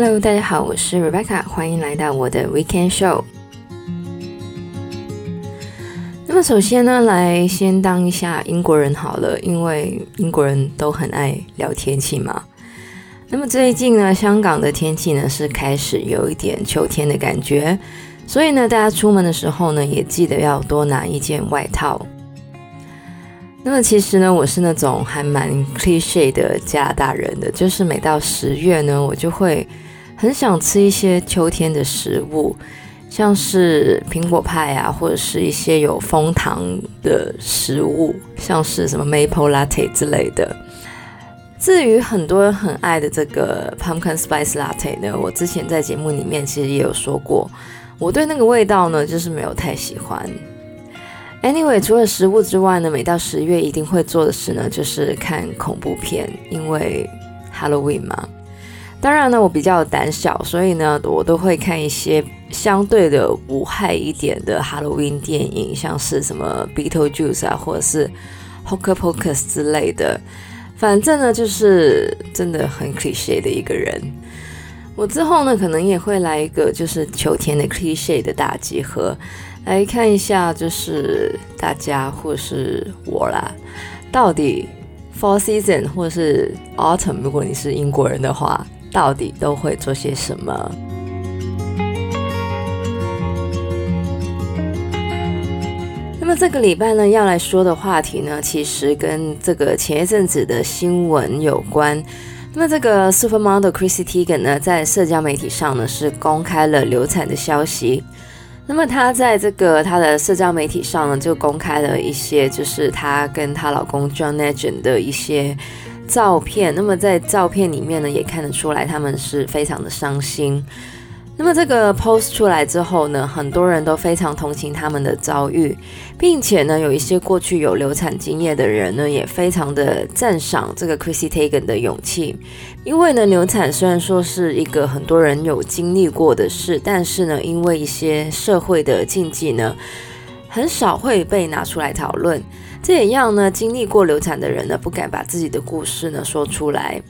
Hello，大家好，我是 Rebecca，欢迎来到我的 Weekend Show。那么首先呢，来先当一下英国人好了，因为英国人都很爱聊天气嘛。那么最近呢，香港的天气呢是开始有一点秋天的感觉，所以呢，大家出门的时候呢，也记得要多拿一件外套。那么其实呢，我是那种还蛮 cliche 的加拿大人的，就是每到十月呢，我就会很想吃一些秋天的食物，像是苹果派啊，或者是一些有枫糖的食物，像是什么 maple latte 之类的。至于很多人很爱的这个 pumpkin spice latte 呢，我之前在节目里面其实也有说过，我对那个味道呢，就是没有太喜欢。Anyway，除了食物之外呢，每到十月一定会做的事呢，就是看恐怖片，因为 Halloween 嘛。当然呢，我比较胆小，所以呢，我都会看一些相对的无害一点的 Halloween 电影，像是什么 Beetlejuice 啊，或者是 Hocus Pocus 之类的。反正呢，就是真的很 cliche 的一个人。我之后呢，可能也会来一个就是秋天的 cliche 的大集合。来看一下，就是大家或是我啦，到底 Fall Season 或是 Autumn，如果你是英国人的话，到底都会做些什么？那么这个礼拜呢，要来说的话题呢，其实跟这个前一阵子的新闻有关。那么这个 Supermodel Chrissy Teigen 呢，在社交媒体上呢，是公开了流产的消息。那么她在这个她的社交媒体上呢，就公开了一些，就是她跟她老公 John Legend 的一些照片。那么在照片里面呢，也看得出来他们是非常的伤心。那么这个 post 出来之后呢，很多人都非常同情他们的遭遇，并且呢，有一些过去有流产经验的人呢，也非常的赞赏这个 Chrissy Teigen 的勇气。因为呢，流产虽然说是一个很多人有经历过的事，但是呢，因为一些社会的禁忌呢，很少会被拿出来讨论。这也让呢，经历过流产的人呢，不敢把自己的故事呢说出来。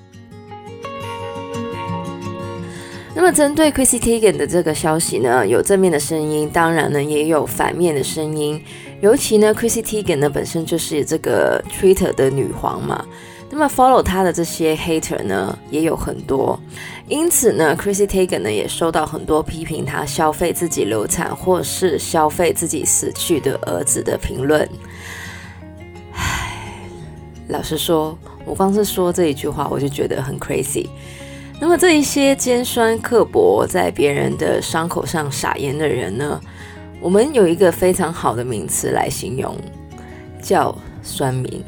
那么，针对 Chrissy Teigen 的这个消息呢，有正面的声音，当然呢，也有反面的声音。尤其呢，Chrissy Teigen 呢本身就是这个 Twitter 的女皇嘛，那么 follow 他的这些 hater 呢也有很多，因此呢，Chrissy Teigen 呢也受到很多批评，他消费自己流产或是消费自己死去的儿子的评论。唉，老实说，我光是说这一句话，我就觉得很 crazy。那么这一些尖酸刻薄，在别人的伤口上撒盐的人呢，我们有一个非常好的名词来形容，叫酸民。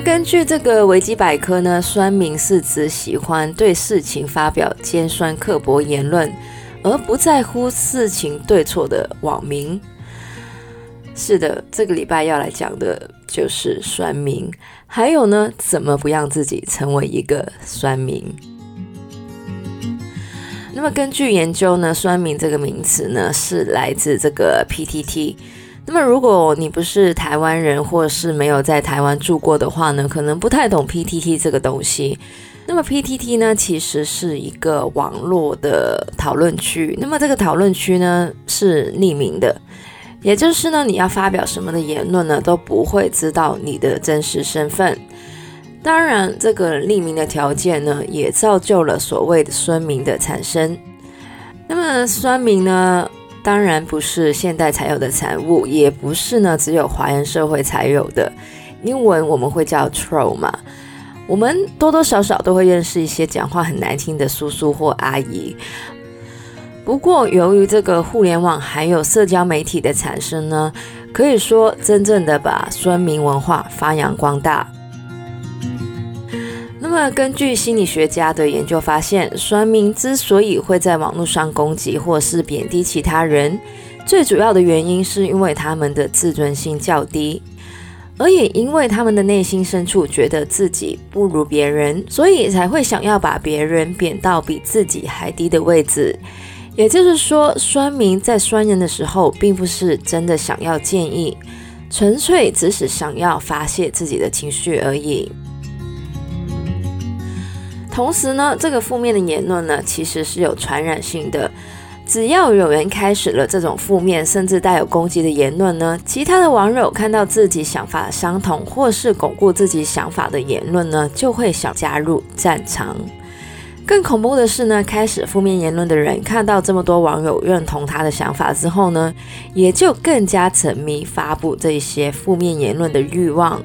根据这个维基百科呢，酸民是指喜欢对事情发表尖酸刻薄言论，而不在乎事情对错的网民。是的，这个礼拜要来讲的就是酸民，还有呢，怎么不让自己成为一个酸民？那么根据研究呢，酸民这个名词呢是来自这个 PTT。那么如果你不是台湾人，或是没有在台湾住过的话呢，可能不太懂 PTT 这个东西。那么 PTT 呢，其实是一个网络的讨论区。那么这个讨论区呢是匿名的。也就是呢，你要发表什么的言论呢，都不会知道你的真实身份。当然，这个匿名的条件呢，也造就了所谓的酸民的产生。那么，酸民呢，当然不是现代才有的产物，也不是呢只有华人社会才有的。英文我们会叫 troll 嘛，我们多多少少都会认识一些讲话很难听的叔叔或阿姨。不过，由于这个互联网还有社交媒体的产生呢，可以说真正的把酸民文化发扬光大。那么，根据心理学家的研究发现，酸民之所以会在网络上攻击或是贬低其他人，最主要的原因是因为他们的自尊心较低，而也因为他们的内心深处觉得自己不如别人，所以才会想要把别人贬到比自己还低的位置。也就是说，酸民在酸人的时候，并不是真的想要建议，纯粹只是想要发泄自己的情绪而已。同时呢，这个负面的言论呢，其实是有传染性的。只要有人开始了这种负面甚至带有攻击的言论呢，其他的网友看到自己想法相同或是巩固自己想法的言论呢，就会想加入战场。更恐怖的是呢，开始负面言论的人看到这么多网友认同他的想法之后呢，也就更加沉迷发布这一些负面言论的欲望。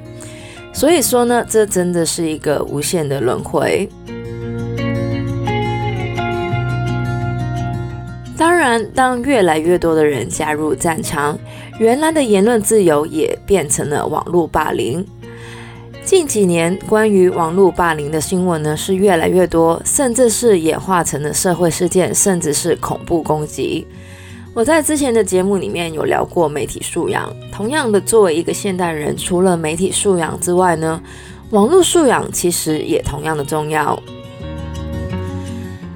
所以说呢，这真的是一个无限的轮回。当然，当越来越多的人加入战场，原来的言论自由也变成了网络霸凌。近几年，关于网络霸凌的新闻呢是越来越多，甚至是演化成了社会事件，甚至是恐怖攻击。我在之前的节目里面有聊过媒体素养，同样的，作为一个现代人，除了媒体素养之外呢，网络素养其实也同样的重要。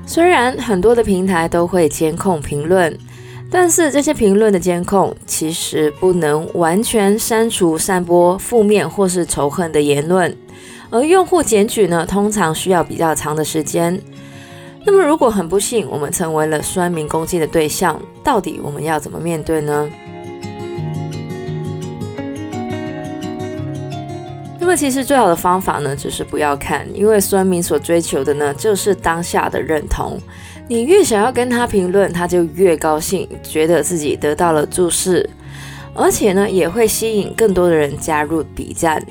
虽然很多的平台都会监控评论，但是这些评论的监控其实不能完全删除散播负面或是仇恨的言论，而用户检举呢，通常需要比较长的时间。那么，如果很不幸我们成为了酸民攻击的对象，到底我们要怎么面对呢？么其实最好的方法呢，就是不要看，因为酸民所追求的呢，就是当下的认同。你越想要跟他评论，他就越高兴，觉得自己得到了注视，而且呢，也会吸引更多的人加入笔战。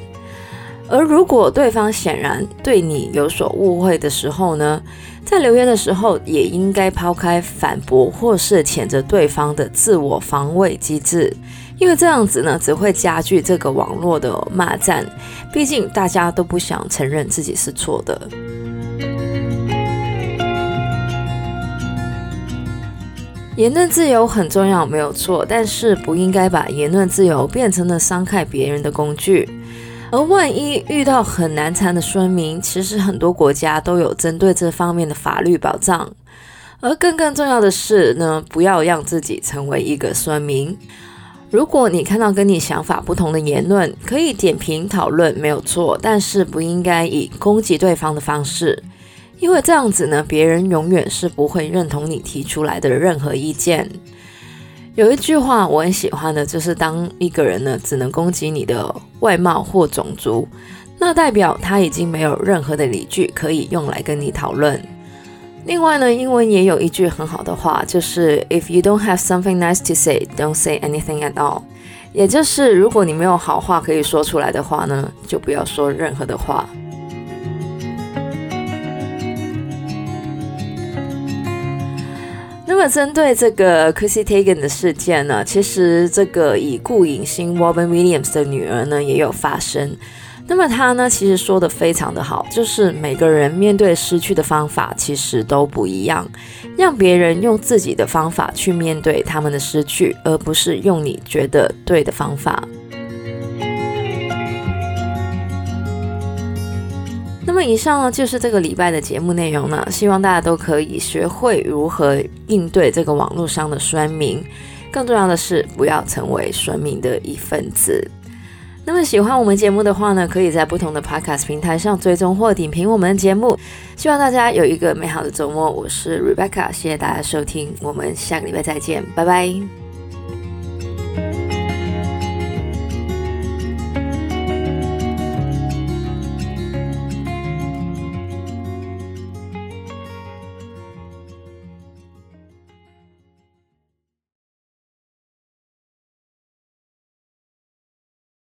而如果对方显然对你有所误会的时候呢，在留言的时候，也应该抛开反驳或是谴责对方的自我防卫机制。因为这样子呢，只会加剧这个网络的骂战。毕竟大家都不想承认自己是错的。言论自由很重要，没有错，但是不应该把言论自由变成了伤害别人的工具。而万一遇到很难缠的村民，其实很多国家都有针对这方面的法律保障。而更更重要的是呢，不要让自己成为一个村民。如果你看到跟你想法不同的言论，可以点评讨论，没有错，但是不应该以攻击对方的方式，因为这样子呢，别人永远是不会认同你提出来的任何意见。有一句话我很喜欢的，就是当一个人呢只能攻击你的外貌或种族，那代表他已经没有任何的理据可以用来跟你讨论。另外呢，英文也有一句很好的话，就是 If you don't have something nice to say, don't say anything at all。也就是如果你没有好话可以说出来的话呢，就不要说任何的话。那么针对这个 Chrissy Teigen 的事件呢，其实这个已故影星 Robin Williams 的女儿呢也有发声。那么他呢，其实说的非常的好，就是每个人面对失去的方法其实都不一样，让别人用自己的方法去面对他们的失去，而不是用你觉得对的方法。那么以上呢，就是这个礼拜的节目内容呢，希望大家都可以学会如何应对这个网络上的酸民，更重要的是不要成为酸民的一份子。那么喜欢我们节目的话呢，可以在不同的 Podcast 平台上追踪或点评我们的节目。希望大家有一个美好的周末。我是 Rebecca，谢谢大家收听，我们下个礼拜再见，拜拜。